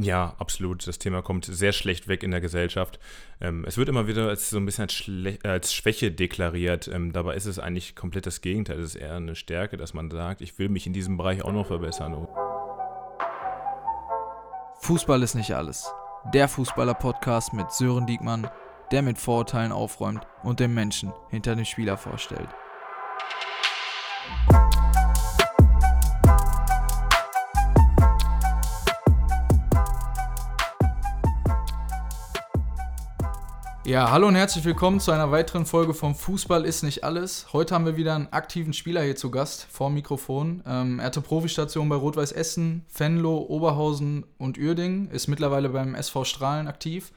Ja, absolut. Das Thema kommt sehr schlecht weg in der Gesellschaft. Ähm, es wird immer wieder als so ein bisschen als, Schle als Schwäche deklariert. Ähm, dabei ist es eigentlich komplett das Gegenteil. Es ist eher eine Stärke, dass man sagt, ich will mich in diesem Bereich auch noch verbessern. Fußball ist nicht alles. Der Fußballer-Podcast mit Sören Diekmann, der mit Vorurteilen aufräumt und den Menschen hinter dem Spieler vorstellt. Ja, hallo und herzlich willkommen zu einer weiteren Folge vom Fußball ist nicht alles. Heute haben wir wieder einen aktiven Spieler hier zu Gast vor Mikrofon. Ähm, er hatte Profistation bei Rot-Weiß Essen, Venlo, Oberhausen und Uerdingen, ist mittlerweile beim SV Strahlen aktiv.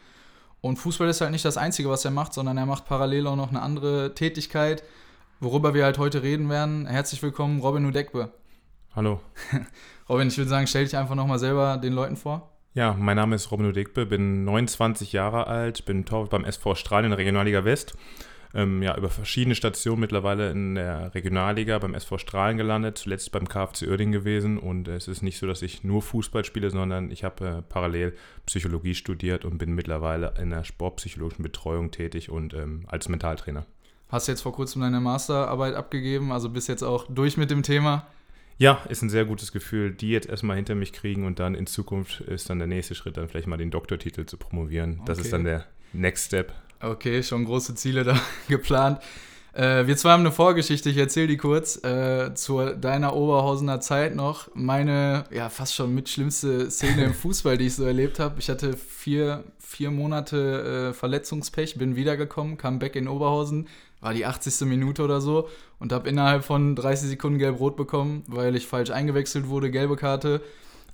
Und Fußball ist halt nicht das Einzige, was er macht, sondern er macht parallel auch noch eine andere Tätigkeit, worüber wir halt heute reden werden. Herzlich willkommen, Robin Udekbe. Hallo. Robin, ich würde sagen, stell dich einfach nochmal selber den Leuten vor. Ja, mein Name ist Robin Udekbe, bin 29 Jahre alt, bin Torwart beim SV Strahlen in der Regionalliga West. Ähm, ja, über verschiedene Stationen mittlerweile in der Regionalliga beim SV Strahlen gelandet, zuletzt beim KFC Oerding gewesen und es ist nicht so, dass ich nur Fußball spiele, sondern ich habe äh, parallel Psychologie studiert und bin mittlerweile in der sportpsychologischen Betreuung tätig und ähm, als Mentaltrainer. Hast jetzt vor kurzem deine Masterarbeit abgegeben, also bist jetzt auch durch mit dem Thema. Ja, ist ein sehr gutes Gefühl, die jetzt erstmal hinter mich kriegen und dann in Zukunft ist dann der nächste Schritt, dann vielleicht mal den Doktortitel zu promovieren. Das okay. ist dann der Next Step. Okay, schon große Ziele da geplant. Äh, wir zwei haben eine Vorgeschichte, ich erzähle die kurz. Äh, zu deiner Oberhausener Zeit noch. Meine, ja, fast schon mit schlimmste Szene im Fußball, die ich so erlebt habe. Ich hatte vier, vier Monate äh, Verletzungspech, bin wiedergekommen, kam back in Oberhausen, war die 80. Minute oder so und habe innerhalb von 30 Sekunden gelb-rot bekommen, weil ich falsch eingewechselt wurde, gelbe Karte.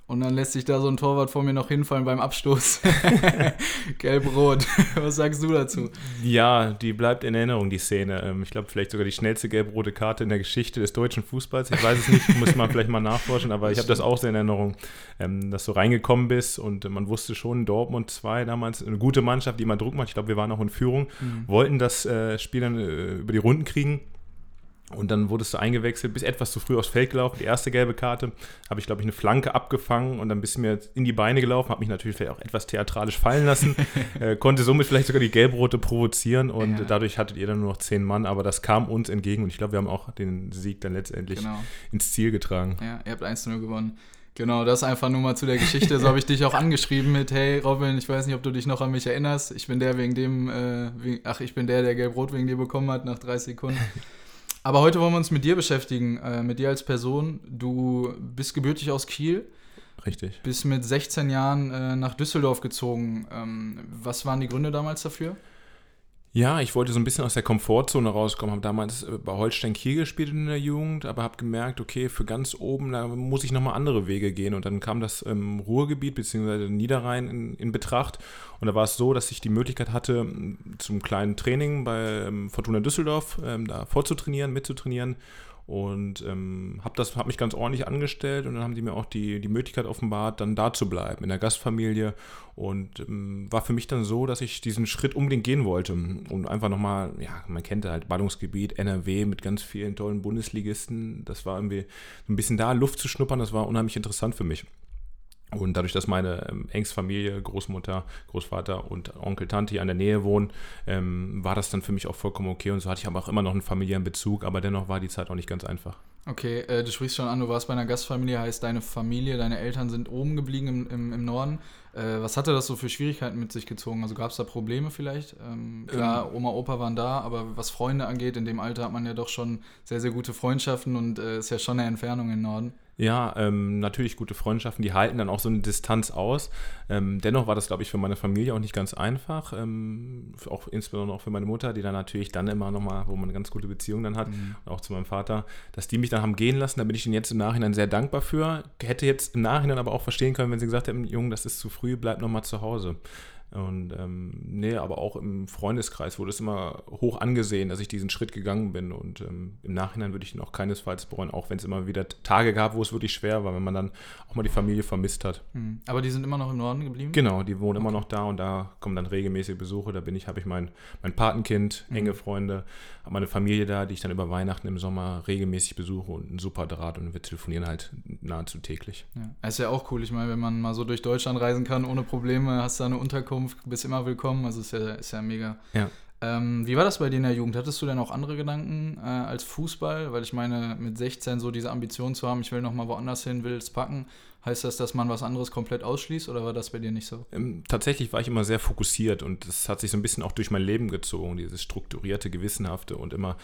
Und dann lässt sich da so ein Torwart vor mir noch hinfallen beim Abstoß. Gelb-Rot. Was sagst du dazu? Ja, die bleibt in Erinnerung, die Szene. Ähm, ich glaube, vielleicht sogar die schnellste gelb-rote Karte in der Geschichte des deutschen Fußballs. Ich weiß es nicht, muss man vielleicht mal nachforschen, aber ich habe das auch sehr in Erinnerung, ähm, dass du reingekommen bist und man wusste schon, Dortmund 2 damals, eine gute Mannschaft, die immer Druck macht. Ich glaube, wir waren auch in Führung, mhm. wollten das äh, Spiel dann äh, über die Runden kriegen und dann wurdest du eingewechselt, bist etwas zu früh aufs Feld gelaufen. Die erste gelbe Karte habe ich, glaube ich, eine Flanke abgefangen und dann bist du mir in die Beine gelaufen, habe mich natürlich vielleicht auch etwas theatralisch fallen lassen, äh, konnte somit vielleicht sogar die gelb-rote provozieren und ja. dadurch hattet ihr dann nur noch zehn Mann, aber das kam uns entgegen und ich glaube, wir haben auch den Sieg dann letztendlich genau. ins Ziel getragen. Ja, ihr habt 1-0 gewonnen. Genau, das einfach nur mal zu der Geschichte. So habe ich dich auch angeschrieben mit, hey Robin, ich weiß nicht, ob du dich noch an mich erinnerst. Ich bin der wegen dem, äh, wegen, ach, ich bin der, der gelb-rot wegen dir bekommen hat nach 30 Sekunden. Aber heute wollen wir uns mit dir beschäftigen, äh, mit dir als Person. Du bist gebürtig aus Kiel. Richtig. Bist mit 16 Jahren äh, nach Düsseldorf gezogen. Ähm, was waren die Gründe damals dafür? Ja, ich wollte so ein bisschen aus der Komfortzone rauskommen. Habe damals äh, bei Holstein Kiel gespielt in der Jugend, aber habe gemerkt, okay, für ganz oben, da muss ich nochmal andere Wege gehen. Und dann kam das ähm, Ruhrgebiet bzw. Niederrhein in, in, Betracht. Und da war es so, dass ich die Möglichkeit hatte, zum kleinen Training bei ähm, Fortuna Düsseldorf ähm, da vorzutrainieren, mitzutrainieren und ähm, habe hab mich ganz ordentlich angestellt und dann haben die mir auch die, die Möglichkeit offenbart, dann da zu bleiben, in der Gastfamilie. Und ähm, war für mich dann so, dass ich diesen Schritt unbedingt gehen wollte und einfach nochmal, ja, man kennt halt Ballungsgebiet, NRW mit ganz vielen tollen Bundesligisten. Das war irgendwie ein bisschen da, Luft zu schnuppern, das war unheimlich interessant für mich. Und dadurch, dass meine ähm, Engstfamilie, Großmutter, Großvater und Onkel, Tante hier an der Nähe wohnen, ähm, war das dann für mich auch vollkommen okay. Und so hatte ich aber auch immer noch einen familiären Bezug, aber dennoch war die Zeit auch nicht ganz einfach. Okay, äh, du sprichst schon an, du warst bei einer Gastfamilie, heißt deine Familie, deine Eltern sind oben geblieben im, im, im Norden. Äh, was hatte das so für Schwierigkeiten mit sich gezogen? Also gab es da Probleme vielleicht? Ähm, klar, ähm, Oma, Opa waren da, aber was Freunde angeht, in dem Alter hat man ja doch schon sehr, sehr gute Freundschaften und äh, ist ja schon eine Entfernung im Norden. Ja, ähm, natürlich gute Freundschaften, die halten dann auch so eine Distanz aus. Ähm, dennoch war das, glaube ich, für meine Familie auch nicht ganz einfach. Ähm, auch insbesondere auch für meine Mutter, die dann natürlich dann immer nochmal, wo man eine ganz gute Beziehung dann hat, mhm. auch zu meinem Vater, dass die mich dann haben gehen lassen. Da bin ich ihnen jetzt im Nachhinein sehr dankbar für. Hätte jetzt im Nachhinein aber auch verstehen können, wenn sie gesagt hätten, Junge, das ist zu früh, bleib nochmal zu Hause. Und ähm, nee, aber auch im Freundeskreis wurde es immer hoch angesehen, dass ich diesen Schritt gegangen bin. Und ähm, im Nachhinein würde ich ihn auch keinesfalls bereuen, auch wenn es immer wieder Tage gab, wo es wirklich schwer war, wenn man dann auch mal die Familie vermisst hat. Mhm. Aber die sind immer noch im Norden geblieben? Genau, die wohnen okay. immer noch da und da kommen dann regelmäßige Besuche. Da bin ich, habe ich mein, mein Patenkind, mhm. enge Freunde, habe meine Familie da, die ich dann über Weihnachten im Sommer regelmäßig besuche und ein super Draht und wir telefonieren halt nahezu täglich. Ja. Ist ja auch cool. Ich meine, wenn man mal so durch Deutschland reisen kann ohne Probleme, hast du eine Unterkunft, bist immer willkommen. Also ist ja, ist ja mega. Ja. Ähm, wie war das bei dir in der Jugend? Hattest du denn auch andere Gedanken äh, als Fußball? Weil ich meine, mit 16 so diese Ambition zu haben, ich will nochmal woanders hin, will es packen. Heißt das, dass man was anderes komplett ausschließt oder war das bei dir nicht so? Ähm, tatsächlich war ich immer sehr fokussiert und das hat sich so ein bisschen auch durch mein Leben gezogen, dieses strukturierte, gewissenhafte und immer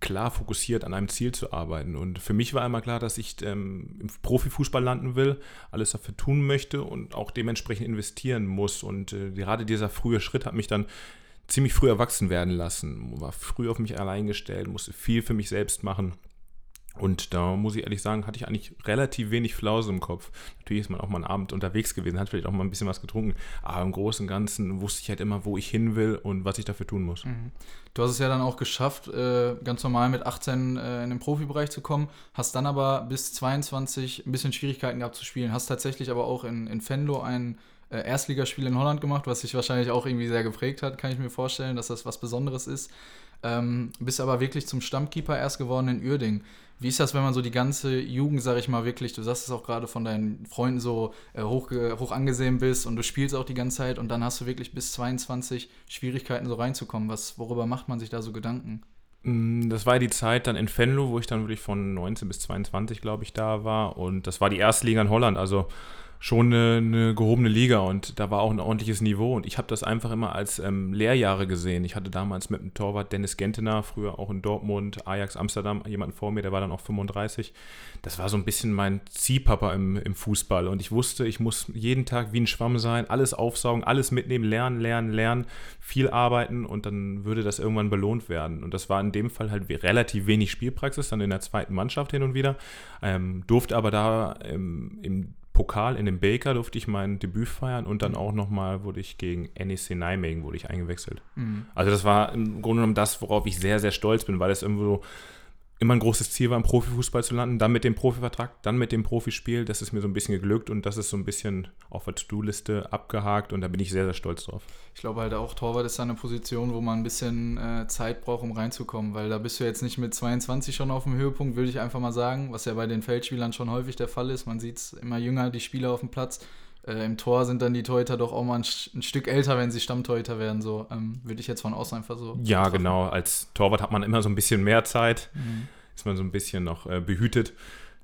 klar fokussiert an einem Ziel zu arbeiten. Und für mich war immer klar, dass ich ähm, im Profifußball landen will, alles dafür tun möchte und auch dementsprechend investieren muss. Und äh, gerade dieser frühe Schritt hat mich dann ziemlich früh erwachsen werden lassen, war früh auf mich allein gestellt, musste viel für mich selbst machen. Und da muss ich ehrlich sagen, hatte ich eigentlich relativ wenig Flause im Kopf. Natürlich ist man auch mal einen Abend unterwegs gewesen, hat vielleicht auch mal ein bisschen was getrunken. Aber im Großen und Ganzen wusste ich halt immer, wo ich hin will und was ich dafür tun muss. Mhm. Du hast es ja dann auch geschafft, äh, ganz normal mit 18 äh, in den Profibereich zu kommen, hast dann aber bis 22 ein bisschen Schwierigkeiten gehabt zu spielen, hast tatsächlich aber auch in, in Venlo ein äh, Erstligaspiel in Holland gemacht, was sich wahrscheinlich auch irgendwie sehr geprägt hat, kann ich mir vorstellen, dass das was Besonderes ist. Ähm, bist aber wirklich zum Stammkeeper erst geworden in Uerding. Wie ist das, wenn man so die ganze Jugend, sag ich mal, wirklich, du sagst es auch gerade von deinen Freunden so äh, hoch, hoch angesehen bist und du spielst auch die ganze Zeit und dann hast du wirklich bis 22 Schwierigkeiten so reinzukommen. Was, worüber macht man sich da so Gedanken? Mm, das war die Zeit dann in Venlo, wo ich dann wirklich von 19 bis 22, glaube ich, da war. Und das war die erste Liga in Holland. Also schon eine, eine, gehobene Liga und da war auch ein ordentliches Niveau und ich habe das einfach immer als ähm, Lehrjahre gesehen. Ich hatte damals mit dem Torwart Dennis Gentener, früher auch in Dortmund, Ajax Amsterdam, jemanden vor mir, der war dann auch 35. Das war so ein bisschen mein Ziehpapa im, im Fußball und ich wusste, ich muss jeden Tag wie ein Schwamm sein, alles aufsaugen, alles mitnehmen, lernen, lernen, lernen, viel arbeiten und dann würde das irgendwann belohnt werden. Und das war in dem Fall halt relativ wenig Spielpraxis, dann in der zweiten Mannschaft hin und wieder, ähm, durfte aber da ähm, im Pokal in dem Baker durfte ich mein Debüt feiern und dann auch nochmal wurde ich gegen NEC Nijmegen wurde ich eingewechselt. Mhm. Also das war im Grunde genommen das, worauf ich sehr, sehr stolz bin, weil das irgendwo immer ein großes Ziel war, im Profifußball zu landen, dann mit dem Profivertrag, dann mit dem Profispiel. Das ist mir so ein bisschen geglückt und das ist so ein bisschen auf der To-Do-Liste abgehakt und da bin ich sehr, sehr stolz drauf. Ich glaube halt auch, Torwart ist eine Position, wo man ein bisschen äh, Zeit braucht, um reinzukommen, weil da bist du jetzt nicht mit 22 schon auf dem Höhepunkt, würde ich einfach mal sagen, was ja bei den Feldspielern schon häufig der Fall ist. Man sieht es immer jünger, die Spieler auf dem Platz. Äh, Im Tor sind dann die Torhüter doch auch mal ein, ein Stück älter, wenn sie Stammtorhüter werden. So ähm, würde ich jetzt von außen einfach so. Ja, betrachten. genau. Als Torwart hat man immer so ein bisschen mehr Zeit. Mhm ist man so ein bisschen noch äh, behütet.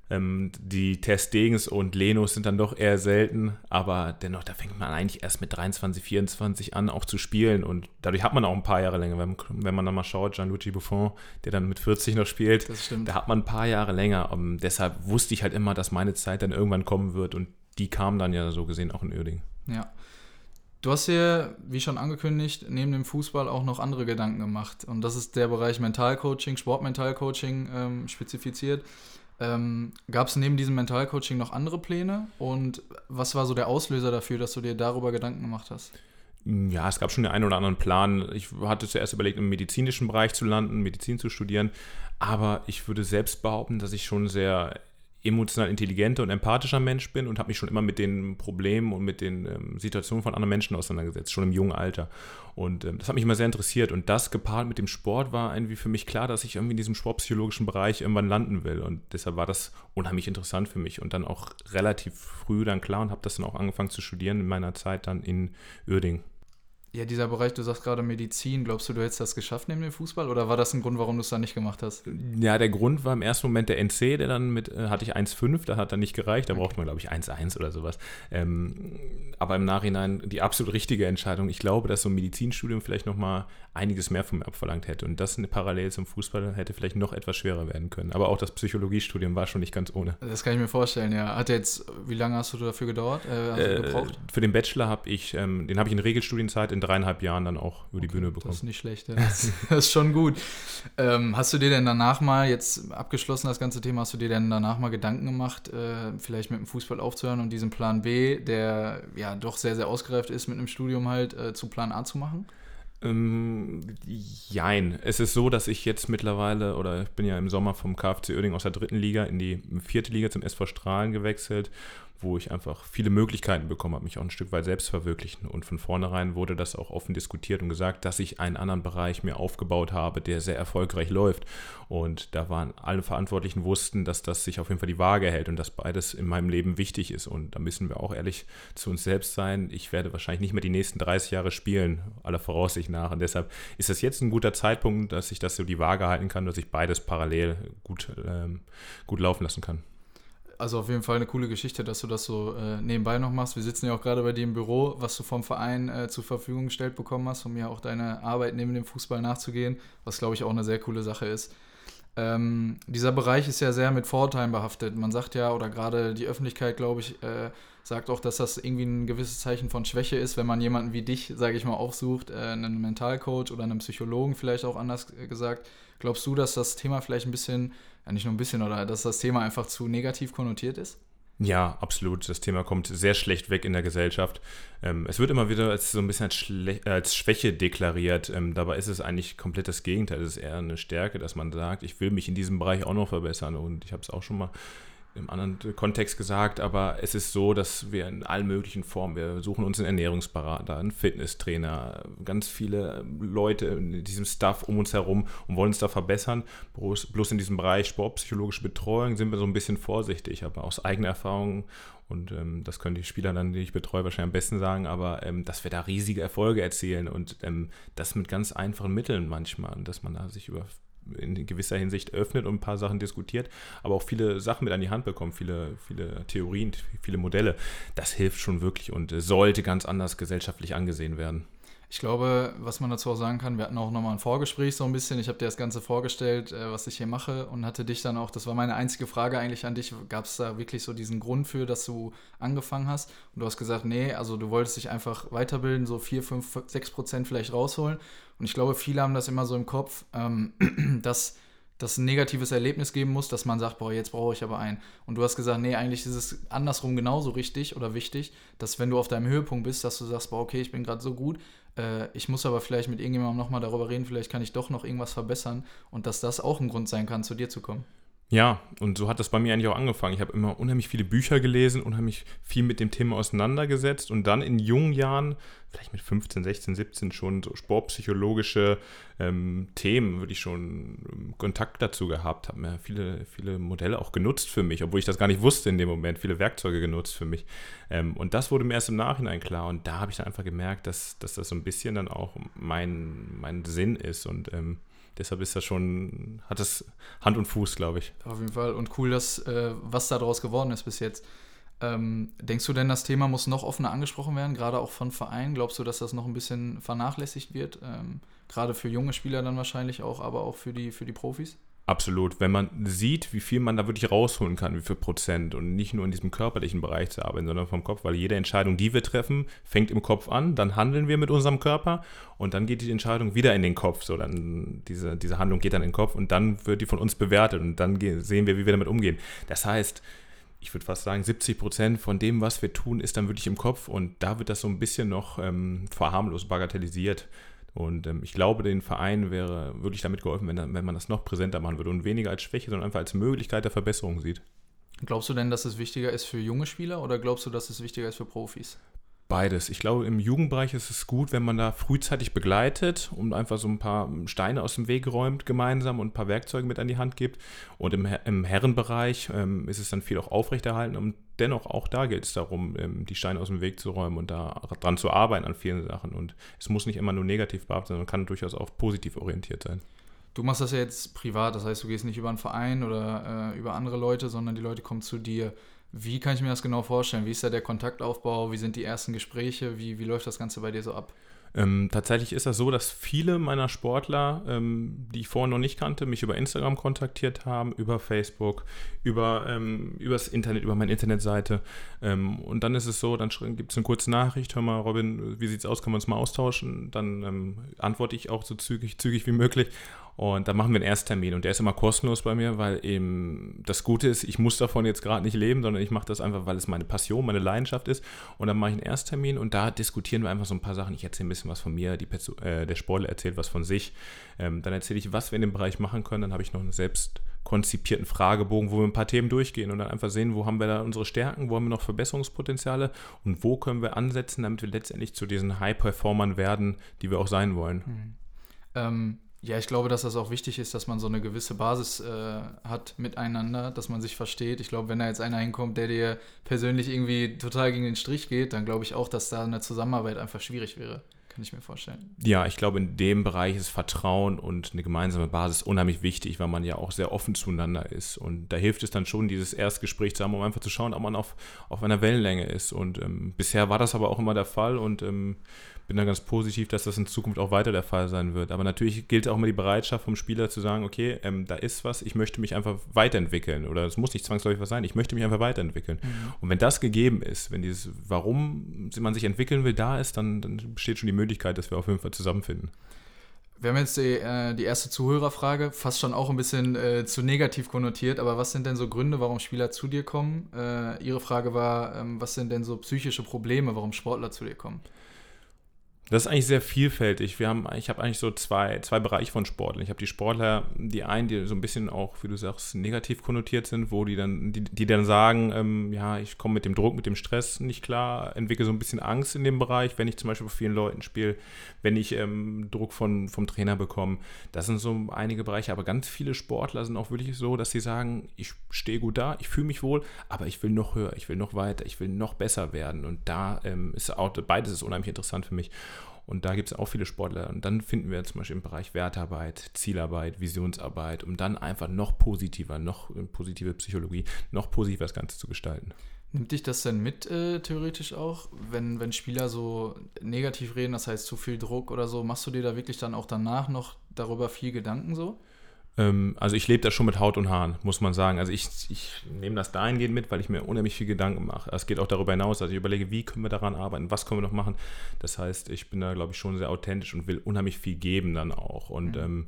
Ähm, die Testdegens und Lenos sind dann doch eher selten, aber dennoch, da fängt man eigentlich erst mit 23, 24 an, auch zu spielen und dadurch hat man auch ein paar Jahre länger. Wenn, wenn man dann mal schaut, Gianluigi Buffon, der dann mit 40 noch spielt, da hat man ein paar Jahre länger. Um, ähm, deshalb wusste ich halt immer, dass meine Zeit dann irgendwann kommen wird und die kam dann ja so gesehen auch in Uerdingen. Ja. Du hast hier, wie schon angekündigt, neben dem Fußball auch noch andere Gedanken gemacht. Und das ist der Bereich Mentalcoaching, Sportmentalcoaching ähm, spezifiziert. Ähm, Gab es neben diesem Mentalcoaching noch andere Pläne? Und was war so der Auslöser dafür, dass du dir darüber Gedanken gemacht hast? Ja, es gab schon den einen oder anderen Plan. Ich hatte zuerst überlegt, im medizinischen Bereich zu landen, Medizin zu studieren. Aber ich würde selbst behaupten, dass ich schon sehr emotional intelligenter und empathischer Mensch bin und habe mich schon immer mit den Problemen und mit den ähm, Situationen von anderen Menschen auseinandergesetzt, schon im jungen Alter. Und ähm, das hat mich immer sehr interessiert. Und das gepaart mit dem Sport war irgendwie für mich klar, dass ich irgendwie in diesem sportpsychologischen Bereich irgendwann landen will. Und deshalb war das unheimlich interessant für mich und dann auch relativ früh dann klar und habe das dann auch angefangen zu studieren in meiner Zeit dann in Uerdingen. Ja, dieser Bereich, du sagst gerade Medizin, glaubst du, du hättest das geschafft neben dem Fußball oder war das ein Grund, warum du es dann nicht gemacht hast? Ja, der Grund war im ersten Moment der NC, der dann mit, äh, hatte ich 1,5, da hat dann nicht gereicht, da okay. braucht man, glaube ich, 1,1 oder sowas. Ähm, aber im Nachhinein die absolut richtige Entscheidung. Ich glaube, dass so ein Medizinstudium vielleicht nochmal einiges mehr von mir abverlangt hätte und das parallel zum Fußball hätte vielleicht noch etwas schwerer werden können. Aber auch das Psychologiestudium war schon nicht ganz ohne. Das kann ich mir vorstellen, ja. Hat jetzt, wie lange hast du dafür gedauert? Äh, äh, für den Bachelor habe ich, ähm, den habe ich in Regelstudienzeit in drei dreieinhalb Jahren dann auch über die Bühne bekommen. Das ist nicht schlecht, ja. das, das ist schon gut. Ähm, hast du dir denn danach mal, jetzt abgeschlossen das ganze Thema, hast du dir denn danach mal Gedanken gemacht, äh, vielleicht mit dem Fußball aufzuhören und diesen Plan B, der ja doch sehr, sehr ausgereift ist, mit einem Studium halt äh, zu Plan A zu machen? Ähm, jein. Es ist so, dass ich jetzt mittlerweile, oder ich bin ja im Sommer vom KfC Oerding aus der dritten Liga in die vierte Liga zum SV Strahlen gewechselt wo ich einfach viele Möglichkeiten bekommen habe, mich auch ein Stück weit selbst verwirklichen. Und von vornherein wurde das auch offen diskutiert und gesagt, dass ich einen anderen Bereich mir aufgebaut habe, der sehr erfolgreich läuft. Und da waren alle Verantwortlichen wussten, dass das sich auf jeden Fall die Waage hält und dass beides in meinem Leben wichtig ist. Und da müssen wir auch ehrlich zu uns selbst sein. Ich werde wahrscheinlich nicht mehr die nächsten 30 Jahre spielen, aller Voraussicht nach. Und deshalb ist das jetzt ein guter Zeitpunkt, dass ich das so die Waage halten kann, dass ich beides parallel gut, ähm, gut laufen lassen kann also auf jeden Fall eine coole Geschichte, dass du das so äh, nebenbei noch machst. Wir sitzen ja auch gerade bei dir im Büro, was du vom Verein äh, zur Verfügung gestellt bekommen hast, um ja auch deine Arbeit neben dem Fußball nachzugehen, was glaube ich auch eine sehr coole Sache ist. Ähm, dieser Bereich ist ja sehr mit Vorurteilen behaftet. Man sagt ja, oder gerade die Öffentlichkeit, glaube ich, äh, sagt auch, dass das irgendwie ein gewisses Zeichen von Schwäche ist, wenn man jemanden wie dich, sage ich mal, aufsucht, äh, einen Mentalcoach oder einen Psychologen vielleicht auch anders äh, gesagt. Glaubst du, dass das Thema vielleicht ein bisschen ja, nicht nur ein bisschen, oder dass das Thema einfach zu negativ konnotiert ist? Ja, absolut. Das Thema kommt sehr schlecht weg in der Gesellschaft. Ähm, es wird immer wieder als so ein bisschen als, Schle als Schwäche deklariert. Ähm, dabei ist es eigentlich komplett das Gegenteil. Es ist eher eine Stärke, dass man sagt, ich will mich in diesem Bereich auch noch verbessern. Und ich habe es auch schon mal im anderen Kontext gesagt, aber es ist so, dass wir in allen möglichen Formen, wir suchen uns einen Ernährungsberater, einen Fitnesstrainer, ganz viele Leute in diesem Stuff um uns herum und wollen uns da verbessern. Bloß, in diesem Bereich sportpsychologische Betreuung sind wir so ein bisschen vorsichtig, aber aus eigener Erfahrung und ähm, das können die Spieler dann, die ich betreue, wahrscheinlich am besten sagen, aber ähm, dass wir da riesige Erfolge erzielen und ähm, das mit ganz einfachen Mitteln manchmal, dass man da sich über in gewisser Hinsicht öffnet und ein paar Sachen diskutiert, aber auch viele Sachen mit an die Hand bekommt, viele, viele Theorien, viele Modelle. Das hilft schon wirklich und sollte ganz anders gesellschaftlich angesehen werden. Ich glaube, was man dazu auch sagen kann, wir hatten auch nochmal ein Vorgespräch so ein bisschen. Ich habe dir das Ganze vorgestellt, äh, was ich hier mache und hatte dich dann auch, das war meine einzige Frage eigentlich an dich, gab es da wirklich so diesen Grund für, dass du angefangen hast? Und du hast gesagt, nee, also du wolltest dich einfach weiterbilden, so 4, 5, 6 Prozent vielleicht rausholen. Und ich glaube, viele haben das immer so im Kopf, ähm, dass das ein negatives Erlebnis geben muss, dass man sagt, boah, jetzt brauche ich aber einen. Und du hast gesagt, nee, eigentlich ist es andersrum genauso richtig oder wichtig, dass wenn du auf deinem Höhepunkt bist, dass du sagst, boah, okay, ich bin gerade so gut, äh, ich muss aber vielleicht mit irgendjemandem nochmal darüber reden, vielleicht kann ich doch noch irgendwas verbessern und dass das auch ein Grund sein kann, zu dir zu kommen. Ja, und so hat das bei mir eigentlich auch angefangen. Ich habe immer unheimlich viele Bücher gelesen, unheimlich viel mit dem Thema auseinandergesetzt und dann in jungen Jahren, vielleicht mit 15, 16, 17 schon so sportpsychologische ähm, Themen, würde ich schon ähm, Kontakt dazu gehabt, habe mir viele, viele Modelle auch genutzt für mich, obwohl ich das gar nicht wusste in dem Moment, viele Werkzeuge genutzt für mich. Ähm, und das wurde mir erst im Nachhinein klar und da habe ich dann einfach gemerkt, dass, dass das so ein bisschen dann auch mein, mein Sinn ist und ähm, deshalb ist das schon, hat es Hand und Fuß, glaube ich. Auf jeden Fall. Und cool, dass, äh, was daraus geworden ist bis jetzt. Ähm, denkst du denn, das Thema muss noch offener angesprochen werden, gerade auch von Vereinen? Glaubst du, dass das noch ein bisschen vernachlässigt wird? Ähm, gerade für junge Spieler dann wahrscheinlich auch, aber auch für die, für die Profis? Absolut. Wenn man sieht, wie viel man da wirklich rausholen kann, wie viel Prozent und nicht nur in diesem körperlichen Bereich zu arbeiten, sondern vom Kopf, weil jede Entscheidung, die wir treffen, fängt im Kopf an, dann handeln wir mit unserem Körper und dann geht die Entscheidung wieder in den Kopf. So, dann diese, diese Handlung geht dann in den Kopf und dann wird die von uns bewertet und dann sehen wir, wie wir damit umgehen. Das heißt, ich würde fast sagen, 70 Prozent von dem, was wir tun, ist dann wirklich im Kopf und da wird das so ein bisschen noch ähm, verharmlos, bagatellisiert. Und ähm, ich glaube, den Verein wäre wirklich damit geholfen, wenn, wenn man das noch präsenter machen würde und weniger als Schwäche, sondern einfach als Möglichkeit der Verbesserung sieht. Glaubst du denn, dass es wichtiger ist für junge Spieler oder glaubst du, dass es wichtiger ist für Profis? Beides. Ich glaube, im Jugendbereich ist es gut, wenn man da frühzeitig begleitet und einfach so ein paar Steine aus dem Weg räumt gemeinsam und ein paar Werkzeuge mit an die Hand gibt. Und im, im Herrenbereich ähm, ist es dann viel auch aufrechterhalten und dennoch auch da gilt es darum, ähm, die Steine aus dem Weg zu räumen und da dran zu arbeiten an vielen Sachen. Und es muss nicht immer nur negativ behaftet sein, man kann durchaus auch positiv orientiert sein. Du machst das ja jetzt privat, das heißt, du gehst nicht über einen Verein oder äh, über andere Leute, sondern die Leute kommen zu dir. Wie kann ich mir das genau vorstellen? Wie ist da der Kontaktaufbau? Wie sind die ersten Gespräche? Wie, wie läuft das Ganze bei dir so ab? Ähm, tatsächlich ist das so, dass viele meiner Sportler, ähm, die ich vorher noch nicht kannte, mich über Instagram kontaktiert haben, über Facebook, über ähm, übers Internet, über meine Internetseite. Ähm, und dann ist es so, dann gibt es eine kurze Nachricht, hör mal, Robin, wie sieht's aus, können wir uns mal austauschen? Dann ähm, antworte ich auch so zügig, zügig wie möglich. Und dann machen wir einen Ersttermin und der ist immer kostenlos bei mir, weil eben das Gute ist, ich muss davon jetzt gerade nicht leben, sondern ich mache das einfach, weil es meine Passion, meine Leidenschaft ist. Und dann mache ich einen Ersttermin und da diskutieren wir einfach so ein paar Sachen. Ich erzähle ein bisschen was von mir, die, äh, der Sportler erzählt was von sich. Ähm, dann erzähle ich, was wir in dem Bereich machen können. Dann habe ich noch einen selbst konzipierten Fragebogen, wo wir ein paar Themen durchgehen und dann einfach sehen, wo haben wir da unsere Stärken, wo haben wir noch Verbesserungspotenziale und wo können wir ansetzen, damit wir letztendlich zu diesen High-Performern werden, die wir auch sein wollen. Mhm. Ähm ja, ich glaube, dass das auch wichtig ist, dass man so eine gewisse Basis äh, hat miteinander, dass man sich versteht. Ich glaube, wenn da jetzt einer hinkommt, der dir persönlich irgendwie total gegen den Strich geht, dann glaube ich auch, dass da eine Zusammenarbeit einfach schwierig wäre. Kann ich mir vorstellen. Ja, ich glaube, in dem Bereich ist Vertrauen und eine gemeinsame Basis unheimlich wichtig, weil man ja auch sehr offen zueinander ist. Und da hilft es dann schon, dieses Erstgespräch zu haben, um einfach zu schauen, ob man auf, auf einer Wellenlänge ist. Und ähm, bisher war das aber auch immer der Fall und ähm, bin da ganz positiv, dass das in Zukunft auch weiter der Fall sein wird. Aber natürlich gilt auch immer die Bereitschaft vom Spieler zu sagen, okay, ähm, da ist was, ich möchte mich einfach weiterentwickeln oder es muss nicht zwangsläufig was sein, ich möchte mich einfach weiterentwickeln. Mhm. Und wenn das gegeben ist, wenn dieses, warum man sich entwickeln will, da ist, dann, dann besteht schon die Möglichkeit, dass wir auf jeden Fall zusammenfinden. Wir haben jetzt die, äh, die erste Zuhörerfrage, fast schon auch ein bisschen äh, zu negativ konnotiert, aber was sind denn so Gründe, warum Spieler zu dir kommen? Äh, ihre Frage war, ähm, was sind denn so psychische Probleme, warum Sportler zu dir kommen? Das ist eigentlich sehr vielfältig. Wir haben, ich habe eigentlich so zwei, zwei Bereiche von Sportlern. Ich habe die Sportler, die einen, die so ein bisschen auch, wie du sagst, negativ konnotiert sind, wo die dann, die, die dann sagen, ähm, ja, ich komme mit dem Druck, mit dem Stress nicht klar, entwickle so ein bisschen Angst in dem Bereich, wenn ich zum Beispiel bei vielen Leuten spiele, wenn ich ähm, Druck von, vom Trainer bekomme. Das sind so einige Bereiche, aber ganz viele Sportler sind auch wirklich so, dass sie sagen, ich stehe gut da, ich fühle mich wohl, aber ich will noch höher, ich will noch weiter, ich will noch besser werden. Und da ähm, ist auch, beides ist unheimlich interessant für mich. Und da gibt es auch viele Sportler. Und dann finden wir zum Beispiel im Bereich Wertarbeit, Zielarbeit, Visionsarbeit, um dann einfach noch positiver, noch äh, positive Psychologie, noch positiver das Ganze zu gestalten. Nimmt dich das denn mit, äh, theoretisch auch, wenn, wenn Spieler so negativ reden, das heißt zu viel Druck oder so, machst du dir da wirklich dann auch danach noch darüber viel Gedanken so? Ähm, also ich lebe da schon mit Haut und Haaren, muss man sagen. Also ich, ich nehme das dahingehend mit, weil ich mir unheimlich viel Gedanken mache. Es geht auch darüber hinaus. Also ich überlege, wie können wir daran arbeiten, was können wir noch machen. Das heißt, ich bin da, glaube ich, schon sehr authentisch und will unheimlich viel geben dann auch. Und mhm. ähm,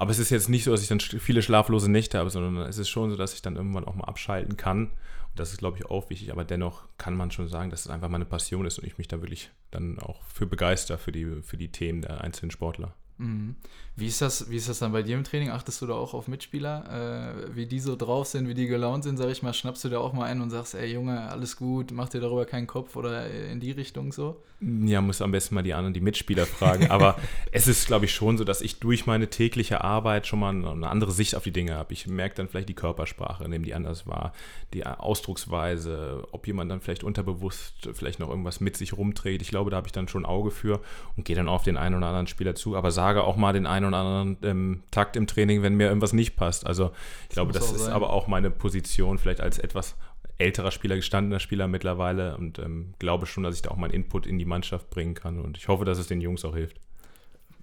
aber es ist jetzt nicht so, dass ich dann viele schlaflose Nächte habe, sondern es ist schon so, dass ich dann irgendwann auch mal abschalten kann. Und das ist, glaube ich, auch wichtig. Aber dennoch kann man schon sagen, dass es einfach meine Passion ist und ich mich da wirklich dann auch für begeister, für die, für die Themen der einzelnen Sportler. Mhm. Wie ist, das, wie ist das dann bei dir im Training? Achtest du da auch auf Mitspieler, äh, wie die so drauf sind, wie die gelaunt sind, sag ich mal? Schnappst du da auch mal ein und sagst, ey Junge, alles gut, mach dir darüber keinen Kopf oder in die Richtung so? Ja, muss am besten mal die anderen, die Mitspieler fragen. Aber es ist, glaube ich, schon so, dass ich durch meine tägliche Arbeit schon mal eine andere Sicht auf die Dinge habe. Ich merke dann vielleicht die Körpersprache, nehme die anders wahr, die Ausdrucksweise, ob jemand dann vielleicht unterbewusst vielleicht noch irgendwas mit sich rumträgt. Ich glaube, da habe ich dann schon ein Auge für und gehe dann auf den einen oder anderen Spieler zu, aber sage auch mal den einen oder anderen ähm, Takt im Training, wenn mir irgendwas nicht passt. Also ich das glaube, das ist sein. aber auch meine Position, vielleicht als etwas älterer Spieler, gestandener Spieler mittlerweile und ähm, glaube schon, dass ich da auch meinen Input in die Mannschaft bringen kann und ich hoffe, dass es den Jungs auch hilft.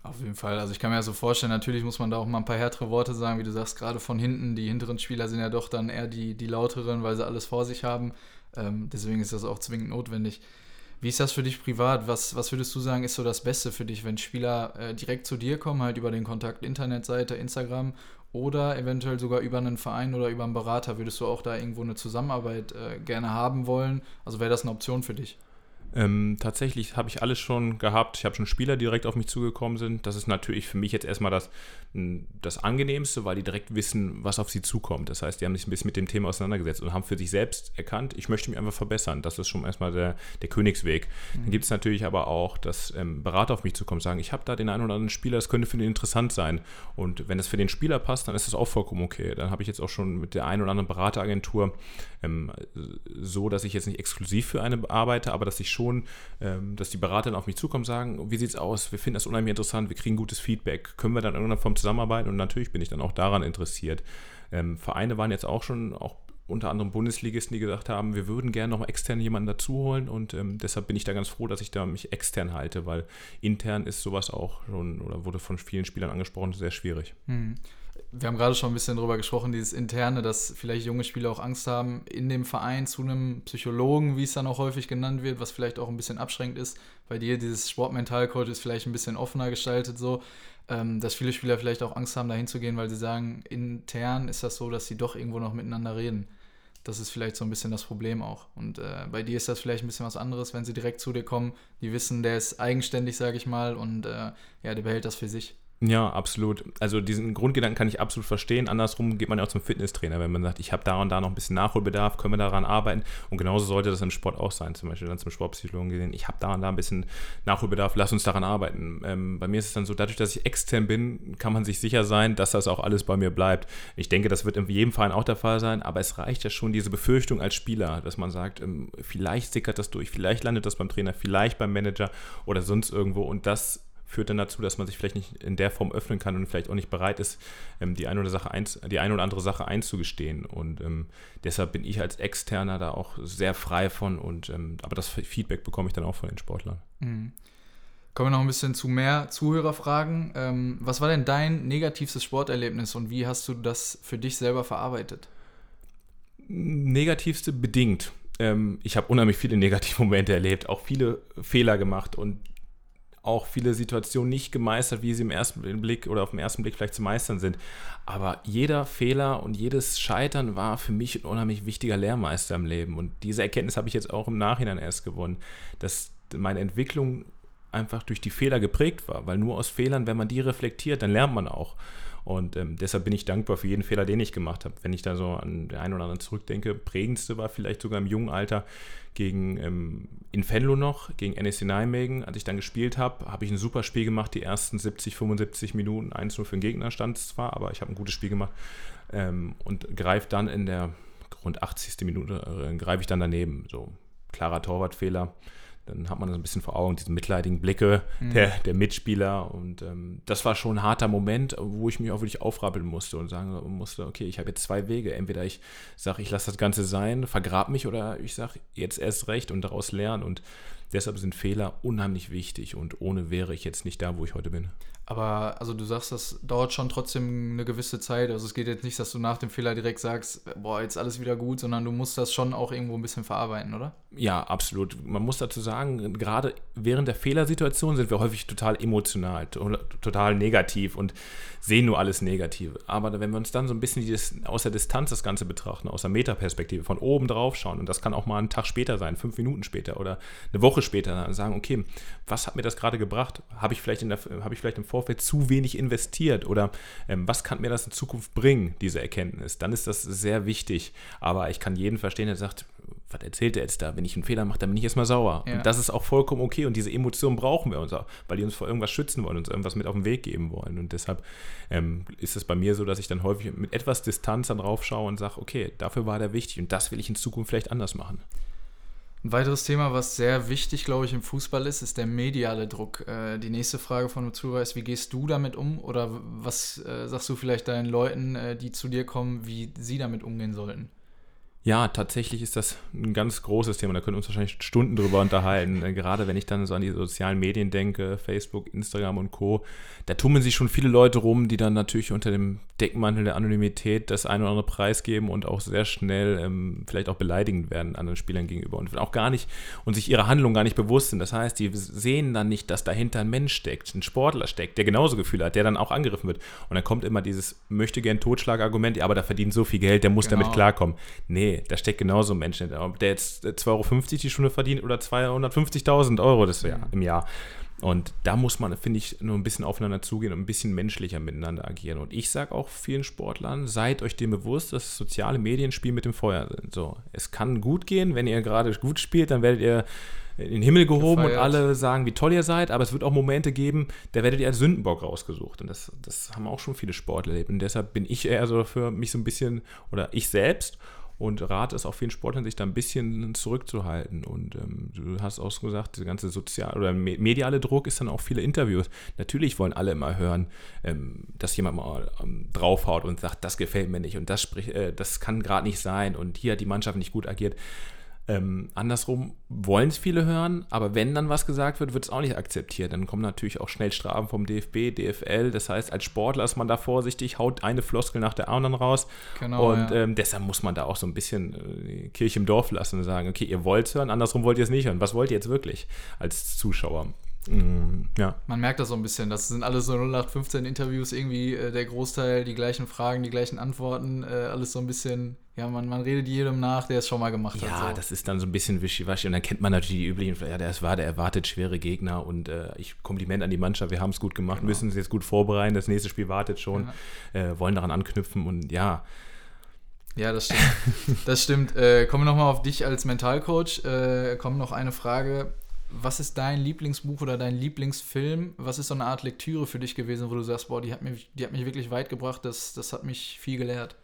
Auf jeden Fall. Also ich kann mir ja so vorstellen, natürlich muss man da auch mal ein paar härtere Worte sagen, wie du sagst, gerade von hinten. Die hinteren Spieler sind ja doch dann eher die, die lauteren, weil sie alles vor sich haben. Ähm, deswegen ist das auch zwingend notwendig. Wie ist das für dich privat? Was, was würdest du sagen, ist so das Beste für dich, wenn Spieler äh, direkt zu dir kommen, halt über den Kontakt Internetseite, Instagram oder eventuell sogar über einen Verein oder über einen Berater. Würdest du auch da irgendwo eine Zusammenarbeit äh, gerne haben wollen? Also wäre das eine Option für dich? Ähm, tatsächlich habe ich alles schon gehabt. Ich habe schon Spieler, die direkt auf mich zugekommen sind. Das ist natürlich für mich jetzt erstmal das, das Angenehmste, weil die direkt wissen, was auf sie zukommt. Das heißt, die haben sich ein bisschen mit dem Thema auseinandergesetzt und haben für sich selbst erkannt, ich möchte mich einfach verbessern. Das ist schon erstmal der, der Königsweg. Mhm. Dann gibt es natürlich aber auch, dass ähm, Berater auf mich zukommen und sagen, ich habe da den einen oder anderen Spieler, das könnte für den interessant sein. Und wenn es für den Spieler passt, dann ist das auch vollkommen okay. Dann habe ich jetzt auch schon mit der einen oder anderen Berateragentur ähm, so, dass ich jetzt nicht exklusiv für eine arbeite, aber dass ich schon, ähm, dass die Berater dann auf mich zukommen und sagen, wie sieht es aus? Wir finden das unheimlich interessant, wir kriegen gutes Feedback. Können wir dann in irgendeiner Form zusammenarbeiten? Und natürlich bin ich dann auch daran interessiert. Ähm, Vereine waren jetzt auch schon auch unter anderem Bundesligisten, die gesagt haben, wir würden gerne noch extern jemanden dazu holen und ähm, deshalb bin ich da ganz froh, dass ich da mich extern halte, weil intern ist sowas auch schon, oder wurde von vielen Spielern angesprochen, sehr schwierig. Hm. Wir haben gerade schon ein bisschen darüber gesprochen, dieses Interne, dass vielleicht junge Spieler auch Angst haben, in dem Verein zu einem Psychologen, wie es dann auch häufig genannt wird, was vielleicht auch ein bisschen abschränkend ist. Bei dir, dieses Sportmentalcoach ist vielleicht ein bisschen offener gestaltet so ähm, dass viele Spieler vielleicht auch Angst haben, da hinzugehen, weil sie sagen, intern ist das so, dass sie doch irgendwo noch miteinander reden. Das ist vielleicht so ein bisschen das Problem auch. Und äh, bei dir ist das vielleicht ein bisschen was anderes, wenn sie direkt zu dir kommen. Die wissen, der ist eigenständig, sage ich mal, und äh, ja, der behält das für sich. Ja, absolut. Also diesen Grundgedanken kann ich absolut verstehen. Andersrum geht man ja auch zum Fitnesstrainer, wenn man sagt, ich habe da und da noch ein bisschen Nachholbedarf, können wir daran arbeiten. Und genauso sollte das im Sport auch sein. Zum Beispiel dann zum Sportpsychologen gesehen, ich habe da und da ein bisschen Nachholbedarf, lass uns daran arbeiten. Ähm, bei mir ist es dann so, dadurch, dass ich extern bin, kann man sich sicher sein, dass das auch alles bei mir bleibt. Ich denke, das wird in jedem Verein auch der Fall sein, aber es reicht ja schon diese Befürchtung als Spieler, dass man sagt, ähm, vielleicht sickert das durch, vielleicht landet das beim Trainer, vielleicht beim Manager oder sonst irgendwo. Und das führt dann dazu, dass man sich vielleicht nicht in der Form öffnen kann und vielleicht auch nicht bereit ist, ähm, die, eine oder, Sache eins, die eine oder andere Sache einzugestehen. Und ähm, deshalb bin ich als Externer da auch sehr frei von. Und, ähm, aber das Feedback bekomme ich dann auch von den Sportlern. Mhm. Kommen wir noch ein bisschen zu mehr Zuhörerfragen. Ähm, was war denn dein negativstes Sporterlebnis und wie hast du das für dich selber verarbeitet? Negativste bedingt. Ähm, ich habe unheimlich viele negative Momente erlebt, auch viele Fehler gemacht und auch viele Situationen nicht gemeistert, wie sie im ersten Blick oder auf den ersten Blick vielleicht zu meistern sind. Aber jeder Fehler und jedes Scheitern war für mich ein unheimlich wichtiger Lehrmeister im Leben. Und diese Erkenntnis habe ich jetzt auch im Nachhinein erst gewonnen, dass meine Entwicklung einfach durch die Fehler geprägt war. Weil nur aus Fehlern, wenn man die reflektiert, dann lernt man auch. Und ähm, deshalb bin ich dankbar für jeden Fehler, den ich gemacht habe. Wenn ich da so an den einen oder anderen zurückdenke, prägendste war vielleicht sogar im jungen Alter gegen ähm, in Venlo noch, gegen NSC Nijmegen. Als ich dann gespielt habe, habe ich ein super Spiel gemacht. Die ersten 70, 75 Minuten, 1-0 für den Gegner stand es zwar, aber ich habe ein gutes Spiel gemacht. Ähm, und greife dann in der rund 80. Minute, äh, greife ich dann daneben. So klarer Torwartfehler dann hat man das ein bisschen vor Augen, diese mitleidigen Blicke mhm. der, der Mitspieler. Und ähm, das war schon ein harter Moment, wo ich mich auch wirklich aufrappeln musste und sagen musste, okay, ich habe jetzt zwei Wege. Entweder ich sage, ich lasse das Ganze sein, vergrab mich, oder ich sage, jetzt erst recht und daraus lernen. Und deshalb sind Fehler unheimlich wichtig und ohne wäre ich jetzt nicht da, wo ich heute bin. Aber also du sagst, das dauert schon trotzdem eine gewisse Zeit. Also es geht jetzt nicht, dass du nach dem Fehler direkt sagst, boah, jetzt alles wieder gut, sondern du musst das schon auch irgendwo ein bisschen verarbeiten, oder? Ja, absolut. Man muss dazu sagen, gerade während der Fehlersituation sind wir häufig total emotional, total negativ und sehen nur alles Negative. Aber wenn wir uns dann so ein bisschen dieses, aus der Distanz das Ganze betrachten, aus der Metaperspektive, von oben drauf schauen, und das kann auch mal einen Tag später sein, fünf Minuten später oder eine Woche später, dann sagen, okay, was hat mir das gerade gebracht? Habe ich vielleicht in der, habe ich vielleicht im Vor Vorfeld zu wenig investiert oder ähm, was kann mir das in Zukunft bringen, diese Erkenntnis, dann ist das sehr wichtig. Aber ich kann jeden verstehen, der sagt, was erzählt er jetzt da? Wenn ich einen Fehler mache, dann bin ich erstmal sauer. Ja. Und das ist auch vollkommen okay. Und diese Emotionen brauchen wir uns auch, weil die uns vor irgendwas schützen wollen, uns irgendwas mit auf den Weg geben wollen. Und deshalb ähm, ist es bei mir so, dass ich dann häufig mit etwas Distanz dann drauf schaue und sage, okay, dafür war der wichtig und das will ich in Zukunft vielleicht anders machen. Ein weiteres Thema, was sehr wichtig, glaube ich, im Fußball ist, ist der mediale Druck. Äh, die nächste Frage von Zuhörer ist, wie gehst du damit um? Oder was äh, sagst du vielleicht deinen Leuten, äh, die zu dir kommen, wie sie damit umgehen sollten? Ja, tatsächlich ist das ein ganz großes Thema. Da können wir uns wahrscheinlich Stunden drüber unterhalten. Äh, gerade wenn ich dann so an die sozialen Medien denke, Facebook, Instagram und Co., da tummeln sich schon viele Leute rum, die dann natürlich unter dem Deckmantel der Anonymität das eine oder andere preisgeben und auch sehr schnell ähm, vielleicht auch beleidigend werden anderen Spielern gegenüber und auch gar nicht und sich ihrer Handlung gar nicht bewusst sind. Das heißt, die sehen dann nicht, dass dahinter ein Mensch steckt, ein Sportler steckt, der genauso Gefühle hat, der dann auch angegriffen wird. Und dann kommt immer dieses möchte gern Totschlagargument, ja, aber da verdient so viel Geld, der muss genau. damit klarkommen. Nee, da steckt genauso ein Mensch hinter. Ob der jetzt 2,50 Euro die Stunde verdient oder 250.000 Euro das Jahr, mhm. im Jahr. Und da muss man, finde ich, nur ein bisschen aufeinander zugehen und ein bisschen menschlicher miteinander agieren. Und ich sage auch vielen Sportlern, seid euch dem bewusst, dass soziale Medien Spiel mit dem Feuer sind. So, es kann gut gehen, wenn ihr gerade gut spielt, dann werdet ihr in den Himmel gehoben Gefeiert. und alle sagen, wie toll ihr seid, aber es wird auch Momente geben, da werdet ihr als Sündenbock rausgesucht. Und das, das haben auch schon viele Sportler erlebt. Und deshalb bin ich eher so für mich so ein bisschen, oder ich selbst und rate es auch vielen Sportlern, sich da ein bisschen zurückzuhalten. Und ähm, du hast auch gesagt, der ganze sozial oder mediale Druck ist dann auch viele Interviews. Natürlich wollen alle immer hören, ähm, dass jemand mal ähm, draufhaut und sagt, das gefällt mir nicht und das, sprich, äh, das kann gerade nicht sein und hier hat die Mannschaft nicht gut agiert. Ähm, andersrum wollen es viele hören, aber wenn dann was gesagt wird, wird es auch nicht akzeptiert. Dann kommen natürlich auch schnell Strafen vom DFB, DFL. Das heißt, als Sportler ist man da vorsichtig, haut eine Floskel nach der anderen raus. Genau, und ja. ähm, deshalb muss man da auch so ein bisschen äh, Kirche im Dorf lassen und sagen, okay, ihr wollt es hören, andersrum wollt ihr es nicht hören. Was wollt ihr jetzt wirklich als Zuschauer? Mm, ja. Man merkt das so ein bisschen. Das sind alles so 0815 Interviews, irgendwie äh, der Großteil, die gleichen Fragen, die gleichen Antworten, äh, alles so ein bisschen, ja, man, man redet jedem nach, der es schon mal gemacht ja, hat. Ja, so. das ist dann so ein bisschen wischiwaschi und dann kennt man natürlich die üblichen, ja, der war, der erwartet schwere Gegner und äh, ich Kompliment an die Mannschaft, wir haben es gut gemacht, genau. müssen es jetzt gut vorbereiten, das nächste Spiel wartet schon, ja. Äh, wollen daran anknüpfen und ja. Ja, das stimmt. das stimmt. Äh, kommen wir nochmal auf dich als Mentalcoach. Äh, kommt noch eine Frage was ist dein Lieblingsbuch oder dein Lieblingsfilm? Was ist so eine Art Lektüre für dich gewesen, wo du sagst, boah, die hat mich, die hat mich wirklich weit gebracht, das, das hat mich viel gelehrt?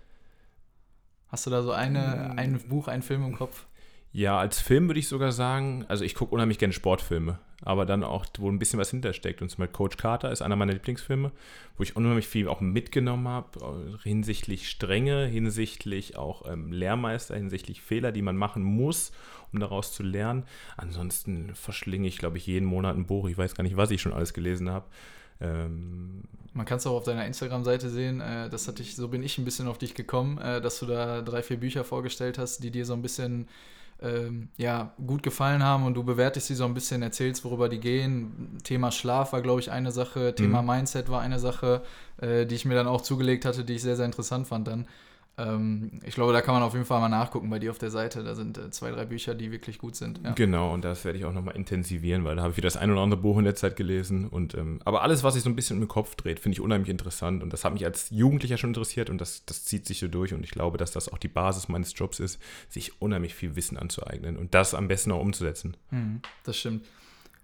Hast du da so eine, mm. ein Buch, einen Film im Kopf? Ja, als Film würde ich sogar sagen, also ich gucke unheimlich gerne Sportfilme, aber dann auch, wo ein bisschen was hintersteckt. Und zum Beispiel Coach Carter ist einer meiner Lieblingsfilme, wo ich unheimlich viel auch mitgenommen habe, äh, hinsichtlich Strenge, hinsichtlich auch ähm, Lehrmeister, hinsichtlich Fehler, die man machen muss, um daraus zu lernen. Ansonsten verschlinge ich, glaube ich, jeden Monat ein Buch. Ich weiß gar nicht, was ich schon alles gelesen habe. Ähm, Man kann es auch auf deiner Instagram-Seite sehen. Äh, das hatte ich, so bin ich ein bisschen auf dich gekommen, äh, dass du da drei, vier Bücher vorgestellt hast, die dir so ein bisschen ähm, ja, gut gefallen haben und du bewertest sie so ein bisschen, erzählst, worüber die gehen. Thema Schlaf war, glaube ich, eine Sache, Thema mhm. Mindset war eine Sache, äh, die ich mir dann auch zugelegt hatte, die ich sehr, sehr interessant fand dann. Ähm, ich glaube, da kann man auf jeden Fall mal nachgucken bei dir auf der Seite. Da sind äh, zwei, drei Bücher, die wirklich gut sind. Ja. Genau, und das werde ich auch nochmal intensivieren, weil da habe ich wieder das ein oder andere Buch in der Zeit gelesen. Und, ähm, aber alles, was sich so ein bisschen im Kopf dreht, finde ich unheimlich interessant. Und das hat mich als Jugendlicher schon interessiert und das, das zieht sich so durch. Und ich glaube, dass das auch die Basis meines Jobs ist, sich unheimlich viel Wissen anzueignen und das am besten auch umzusetzen. Mhm, das stimmt.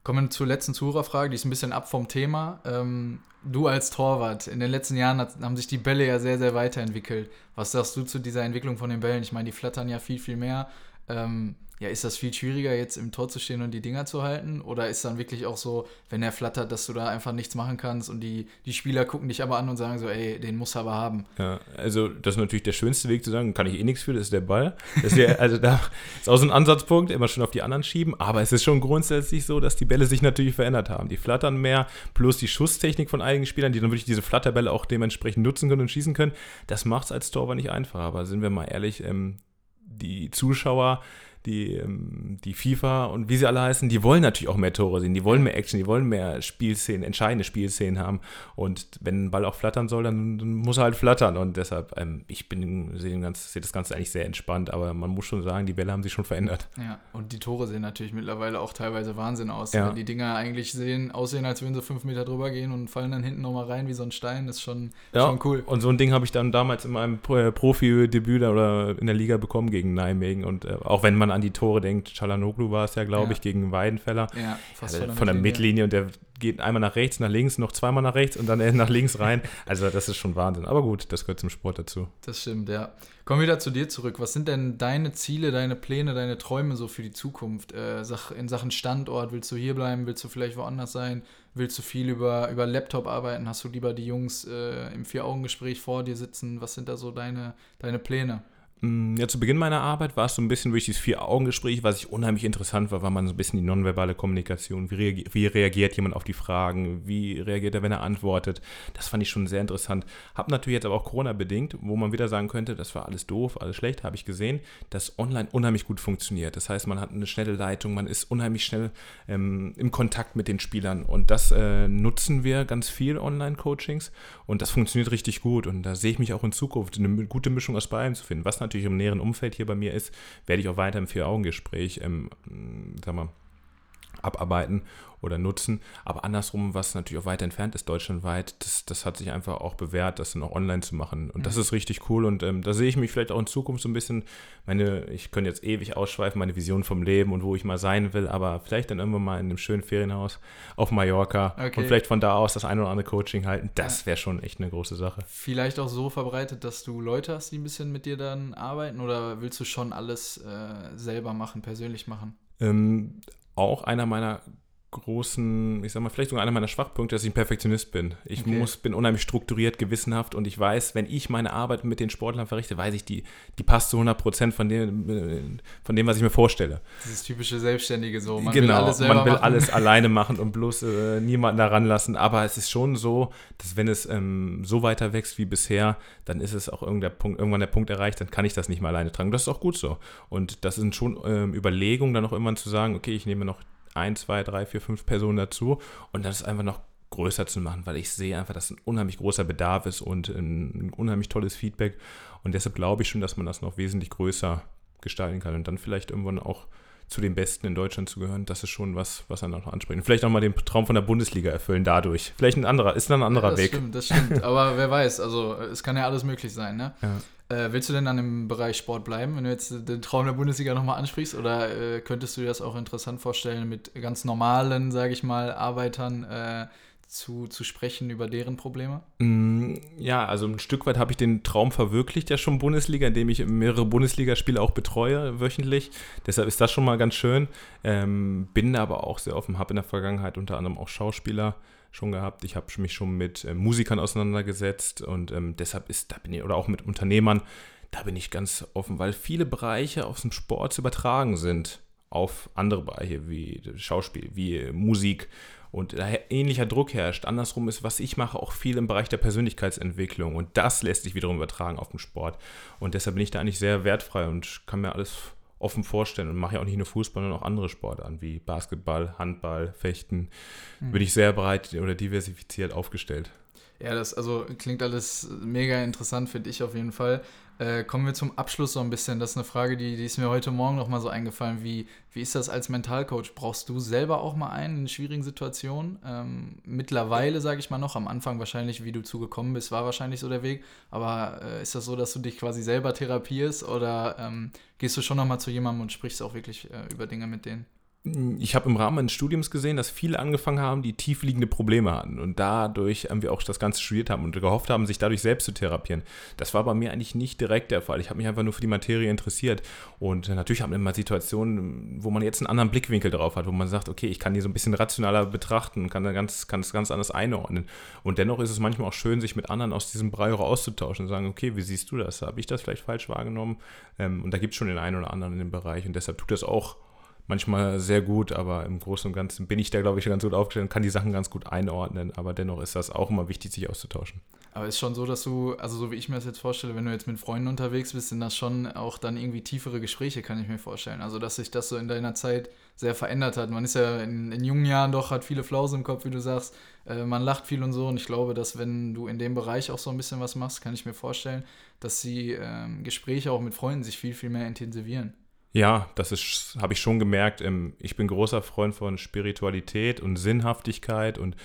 Kommen wir zur letzten Zuhörerfrage, die ist ein bisschen ab vom Thema. Ähm, du als Torwart, in den letzten Jahren hat, haben sich die Bälle ja sehr, sehr weiterentwickelt. Was sagst du zu dieser Entwicklung von den Bällen? Ich meine, die flattern ja viel, viel mehr. Ähm, ja, ist das viel schwieriger, jetzt im Tor zu stehen und die Dinger zu halten? Oder ist dann wirklich auch so, wenn er flattert, dass du da einfach nichts machen kannst und die, die Spieler gucken dich aber an und sagen so, ey, den muss er aber haben? Ja, also das ist natürlich der schönste Weg zu sagen, kann ich eh nichts für, das ist der Ball. Ist ja, also da ist auch so ein Ansatzpunkt, immer schon auf die anderen schieben. Aber es ist schon grundsätzlich so, dass die Bälle sich natürlich verändert haben. Die flattern mehr, plus die Schusstechnik von einigen Spielern, die dann wirklich diese Flatterbälle auch dementsprechend nutzen können und schießen können. Das macht es als Torwart nicht einfacher. Aber sind wir mal ehrlich, ähm, die Zuschauer die, ähm, die FIFA und wie sie alle heißen, die wollen natürlich auch mehr Tore sehen, die wollen mehr Action, die wollen mehr Spielszenen, entscheidende Spielszenen haben. Und wenn ein Ball auch flattern soll, dann, dann muss er halt flattern. Und deshalb, ähm, ich bin, sehe seh das Ganze eigentlich sehr entspannt, aber man muss schon sagen, die Bälle haben sich schon verändert. Ja, und die Tore sehen natürlich mittlerweile auch teilweise Wahnsinn aus. Ja. Die Dinger eigentlich sehen, aussehen, als würden sie fünf Meter drüber gehen und fallen dann hinten nochmal rein wie so ein Stein, das ist schon, ja, schon cool. Und so ein Ding habe ich dann damals in meinem Profi-Debüt oder in der Liga bekommen gegen Nijmegen. Und äh, auch wenn man man an die Tore denkt, Chalanoglu war es ja, glaube ja. ich, gegen Weidenfeller. Ja, fast also von der Mittellinie und der geht einmal nach rechts, nach links, noch zweimal nach rechts und dann nach links rein. Also das ist schon Wahnsinn. Aber gut, das gehört zum Sport dazu. Das stimmt, ja. Kommen wir wieder zu dir zurück. Was sind denn deine Ziele, deine Pläne, deine Träume so für die Zukunft? Äh, in Sachen Standort, willst du hier bleiben? Willst du vielleicht woanders sein? Willst du viel über, über Laptop arbeiten? Hast du lieber die Jungs äh, im Vier-Augen-Gespräch vor dir sitzen? Was sind da so deine, deine Pläne? Mm, ja, zu Beginn meiner Arbeit war es so ein bisschen durch dieses Vier-Augen-Gespräch, was ich unheimlich interessant war, war man so ein bisschen die nonverbale Kommunikation. Wie, reagi wie, reagiert jemand auf die Fragen? Wie reagiert er, wenn er antwortet? Das fand ich schon sehr interessant. Hab natürlich jetzt aber auch Corona-bedingt, wo man wieder sagen könnte, das war alles doof, alles schlecht, habe ich gesehen, dass online unheimlich gut funktioniert. Das heißt, man hat eine schnelle Leitung, man ist unheimlich schnell ähm, im Kontakt mit den Spielern und das äh, nutzen wir ganz viel Online-Coachings und das funktioniert richtig gut und da sehe ich mich auch in Zukunft eine gute Mischung aus beiden zu finden. Was natürlich im näheren Umfeld hier bei mir ist, werde ich auch weiter im Vier-Augen-Gespräch, ähm, sag mal, abarbeiten oder nutzen. Aber andersrum, was natürlich auch weit entfernt ist, deutschlandweit, das, das hat sich einfach auch bewährt, das dann auch online zu machen. Und mhm. das ist richtig cool. Und ähm, da sehe ich mich vielleicht auch in Zukunft so ein bisschen, meine, ich könnte jetzt ewig ausschweifen, meine Vision vom Leben und wo ich mal sein will, aber vielleicht dann irgendwann mal in einem schönen Ferienhaus auf Mallorca okay. und vielleicht von da aus das ein oder andere Coaching halten. Das wäre schon echt eine große Sache. Vielleicht auch so verbreitet, dass du Leute hast, die ein bisschen mit dir dann arbeiten oder willst du schon alles äh, selber machen, persönlich machen? Ähm, auch einer meiner großen, ich sag mal, vielleicht sogar einer meiner Schwachpunkte, dass ich ein Perfektionist bin. Ich okay. muss, bin unheimlich strukturiert, gewissenhaft und ich weiß, wenn ich meine Arbeit mit den Sportlern verrichte, weiß ich, die, die passt zu 100 Prozent von dem, von dem, was ich mir vorstelle. Dieses typische Selbstständige so. Man genau, will alles man will machen. alles alleine machen und bloß äh, niemanden daran lassen. Aber es ist schon so, dass wenn es ähm, so weiter wächst wie bisher, dann ist es auch Punkt, irgendwann der Punkt erreicht, dann kann ich das nicht mehr alleine tragen. Das ist auch gut so. Und das sind schon ähm, Überlegungen, dann auch irgendwann zu sagen, okay, ich nehme noch ein, zwei, drei, vier, fünf Personen dazu und das einfach noch größer zu machen, weil ich sehe einfach, dass ein unheimlich großer Bedarf ist und ein unheimlich tolles Feedback. Und deshalb glaube ich schon, dass man das noch wesentlich größer gestalten kann und dann vielleicht irgendwann auch zu den Besten in Deutschland zu gehören, das ist schon was, was er noch anspricht. Und vielleicht auch mal den Traum von der Bundesliga erfüllen dadurch. Vielleicht ein anderer, ist dann ein anderer ja, das Weg. Stimmt, das stimmt. Aber wer weiß, also es kann ja alles möglich sein, ne? Ja. Äh, willst du denn dann im Bereich Sport bleiben, wenn du jetzt den Traum der Bundesliga nochmal ansprichst? Oder äh, könntest du dir das auch interessant vorstellen, mit ganz normalen, sage ich mal, Arbeitern äh, zu, zu sprechen über deren Probleme? Mm, ja, also ein Stück weit habe ich den Traum verwirklicht, ja schon Bundesliga, indem ich mehrere Bundesligaspiele auch betreue wöchentlich. Deshalb ist das schon mal ganz schön. Ähm, bin aber auch sehr offen, habe in der Vergangenheit unter anderem auch Schauspieler schon gehabt. Ich habe mich schon mit äh, Musikern auseinandergesetzt und ähm, deshalb ist, da bin ich, oder auch mit Unternehmern, da bin ich ganz offen, weil viele Bereiche aus dem Sport zu übertragen sind auf andere Bereiche wie Schauspiel, wie Musik und da ähnlicher Druck herrscht. Andersrum ist, was ich mache, auch viel im Bereich der Persönlichkeitsentwicklung und das lässt sich wiederum übertragen auf den Sport. Und deshalb bin ich da eigentlich sehr wertfrei und kann mir alles offen vorstellen und mache ja auch nicht nur Fußball, sondern auch andere Sportarten wie Basketball, Handball, Fechten. Mhm. Bin ich sehr breit oder diversifiziert aufgestellt. Ja, das also klingt alles mega interessant, finde ich auf jeden Fall. Äh, kommen wir zum Abschluss so ein bisschen. Das ist eine Frage, die, die ist mir heute Morgen noch mal so eingefallen. Wie, wie ist das als Mentalcoach? Brauchst du selber auch mal einen in schwierigen Situationen? Ähm, mittlerweile, sage ich mal noch, am Anfang wahrscheinlich, wie du zugekommen bist, war wahrscheinlich so der Weg. Aber äh, ist das so, dass du dich quasi selber therapierst oder ähm, gehst du schon noch mal zu jemandem und sprichst auch wirklich äh, über Dinge mit denen? Ich habe im Rahmen meines Studiums gesehen, dass viele angefangen haben, die tiefliegende Probleme hatten und dadurch irgendwie auch das Ganze studiert haben und gehofft haben, sich dadurch selbst zu therapieren. Das war bei mir eigentlich nicht direkt der Fall. Ich habe mich einfach nur für die Materie interessiert und natürlich haben wir immer Situationen, wo man jetzt einen anderen Blickwinkel drauf hat, wo man sagt, okay, ich kann die so ein bisschen rationaler betrachten und kann da ganz, es ganz anders einordnen. Und dennoch ist es manchmal auch schön, sich mit anderen aus diesem Brei auszutauschen und sagen, okay, wie siehst du das? Habe ich das vielleicht falsch wahrgenommen? Ähm, und da gibt es schon den einen oder anderen in dem Bereich und deshalb tut das auch manchmal sehr gut, aber im Großen und Ganzen bin ich da, glaube ich, ganz gut aufgestellt und kann die Sachen ganz gut einordnen. Aber dennoch ist das auch immer wichtig, sich auszutauschen. Aber ist schon so, dass du, also so wie ich mir das jetzt vorstelle, wenn du jetzt mit Freunden unterwegs bist, sind das schon auch dann irgendwie tiefere Gespräche, kann ich mir vorstellen. Also, dass sich das so in deiner Zeit sehr verändert hat. Man ist ja in, in jungen Jahren doch, hat viele Flausen im Kopf, wie du sagst. Äh, man lacht viel und so. Und ich glaube, dass wenn du in dem Bereich auch so ein bisschen was machst, kann ich mir vorstellen, dass die äh, Gespräche auch mit Freunden sich viel, viel mehr intensivieren. Ja, das ist, habe ich schon gemerkt. Ähm, ich bin großer Freund von Spiritualität und Sinnhaftigkeit und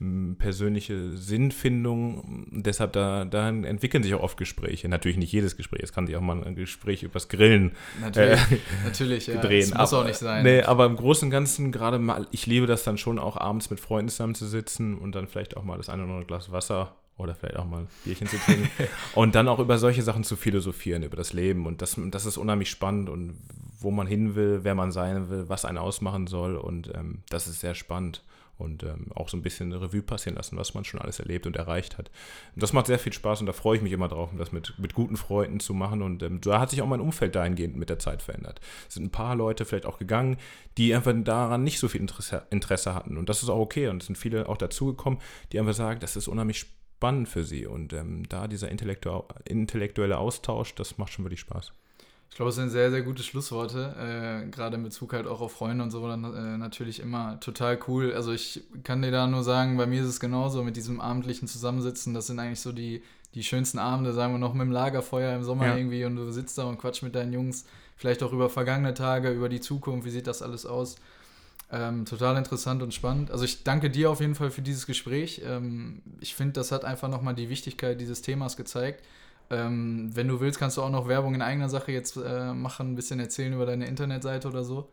ähm, persönliche Sinnfindung. Deshalb da, da entwickeln sich auch oft Gespräche. Natürlich nicht jedes Gespräch. Es kann sich auch mal ein Gespräch übers Grillen natürlich, äh, natürlich ja. drehen. Das muss aber, auch nicht sein. Nee, aber im Großen und Ganzen, gerade mal, ich liebe das dann schon auch abends mit Freunden zusammenzusitzen und dann vielleicht auch mal das eine oder andere Glas Wasser oder vielleicht auch mal ein Bierchen zu trinken und dann auch über solche Sachen zu philosophieren, über das Leben. Und das, das ist unheimlich spannend und wo man hin will, wer man sein will, was einen ausmachen soll. Und ähm, das ist sehr spannend. Und ähm, auch so ein bisschen eine Revue passieren lassen, was man schon alles erlebt und erreicht hat. Und das macht sehr viel Spaß und da freue ich mich immer drauf, das mit, mit guten Freunden zu machen. Und ähm, da hat sich auch mein Umfeld dahingehend mit der Zeit verändert. Es sind ein paar Leute vielleicht auch gegangen, die einfach daran nicht so viel Interesse, Interesse hatten. Und das ist auch okay. Und es sind viele auch dazugekommen, die einfach sagen, das ist unheimlich spannend für sie. Und ähm, da dieser intellektu intellektuelle Austausch, das macht schon wirklich Spaß. Ich glaube, es sind sehr, sehr gute Schlussworte. Äh, Gerade in Bezug halt auch auf Freunde und so, dann äh, natürlich immer total cool. Also ich kann dir da nur sagen, bei mir ist es genauso mit diesem abendlichen Zusammensitzen. Das sind eigentlich so die, die schönsten Abende, sagen wir noch mit dem Lagerfeuer im Sommer ja. irgendwie und du sitzt da und quatsch mit deinen Jungs, vielleicht auch über vergangene Tage, über die Zukunft, wie sieht das alles aus. Ähm, total interessant und spannend. Also ich danke dir auf jeden Fall für dieses Gespräch. Ähm, ich finde, das hat einfach nochmal die Wichtigkeit dieses Themas gezeigt. Ähm, wenn du willst, kannst du auch noch Werbung in eigener Sache jetzt äh, machen, ein bisschen erzählen über deine Internetseite oder so.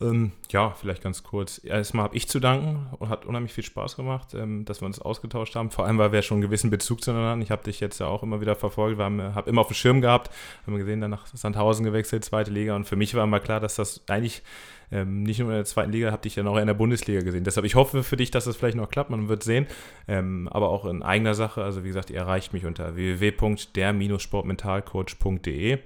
Ähm, ja, vielleicht ganz kurz. Erstmal habe ich zu danken und hat unheimlich viel Spaß gemacht, ähm, dass wir uns ausgetauscht haben. Vor allem, weil wir schon einen gewissen Bezug zueinander hatten. Ich habe dich jetzt ja auch immer wieder verfolgt, habe immer auf dem Schirm gehabt, haben gesehen, dann nach Sandhausen gewechselt, zweite Liga. Und für mich war immer klar, dass das eigentlich ähm, nicht nur in der zweiten Liga, habe dich ja noch in der Bundesliga gesehen. Deshalb, ich hoffe für dich, dass das vielleicht noch klappt, man wird sehen. Ähm, aber auch in eigener Sache, also wie gesagt, ihr erreicht mich unter www.der-sportmentalcoach.de.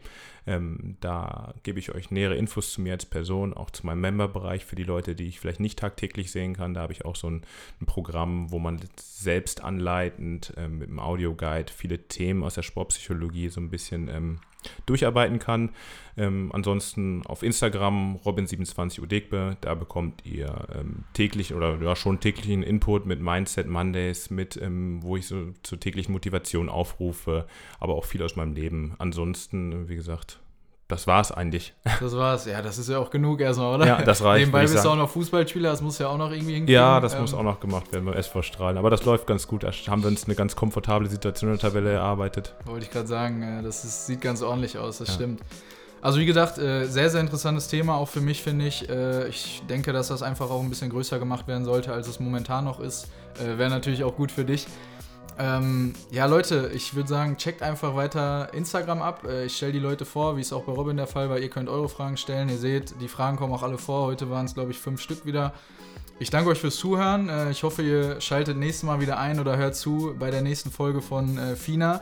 Ähm, da gebe ich euch nähere Infos zu mir als Person, auch zu meinem Memberbereich für die Leute, die ich vielleicht nicht tagtäglich sehen kann. Da habe ich auch so ein, ein Programm, wo man selbst anleitend ähm, mit einem Audioguide viele Themen aus der Sportpsychologie so ein bisschen ähm, durcharbeiten kann. Ähm, ansonsten auf Instagram Robin27Udegbe, da bekommt ihr ähm, täglich oder ja schon täglichen Input mit Mindset Mondays, mit ähm, wo ich so zur täglichen Motivation aufrufe, aber auch viel aus meinem Leben. Ansonsten, wie gesagt, das war's eigentlich. Das war's. Ja, das ist ja auch genug erstmal, oder? Ja, das reicht. Nebenbei bist du auch noch Fußballspieler, das muss ja auch noch irgendwie hinkriegen. Ja, das ähm, muss auch noch gemacht werden beim SV Strahlen. Aber das läuft ganz gut. Da haben wir uns eine ganz komfortable Situation in der Tabelle erarbeitet. Wollte ich gerade sagen, äh, das ist, sieht ganz ordentlich aus, das ja. stimmt. Also wie gesagt, äh, sehr, sehr interessantes Thema, auch für mich finde ich. Äh, ich denke, dass das einfach auch ein bisschen größer gemacht werden sollte, als es momentan noch ist. Wäre natürlich auch gut für dich. Ähm, ja, Leute, ich würde sagen, checkt einfach weiter Instagram ab. Äh, ich stelle die Leute vor, wie es auch bei Robin der Fall war. Ihr könnt eure Fragen stellen. Ihr seht, die Fragen kommen auch alle vor. Heute waren es, glaube ich, fünf Stück wieder. Ich danke euch fürs Zuhören. Äh, ich hoffe, ihr schaltet nächstes Mal wieder ein oder hört zu bei der nächsten Folge von äh, FINA.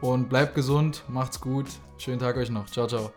Und bleibt gesund, macht's gut. Schönen Tag euch noch. Ciao, ciao.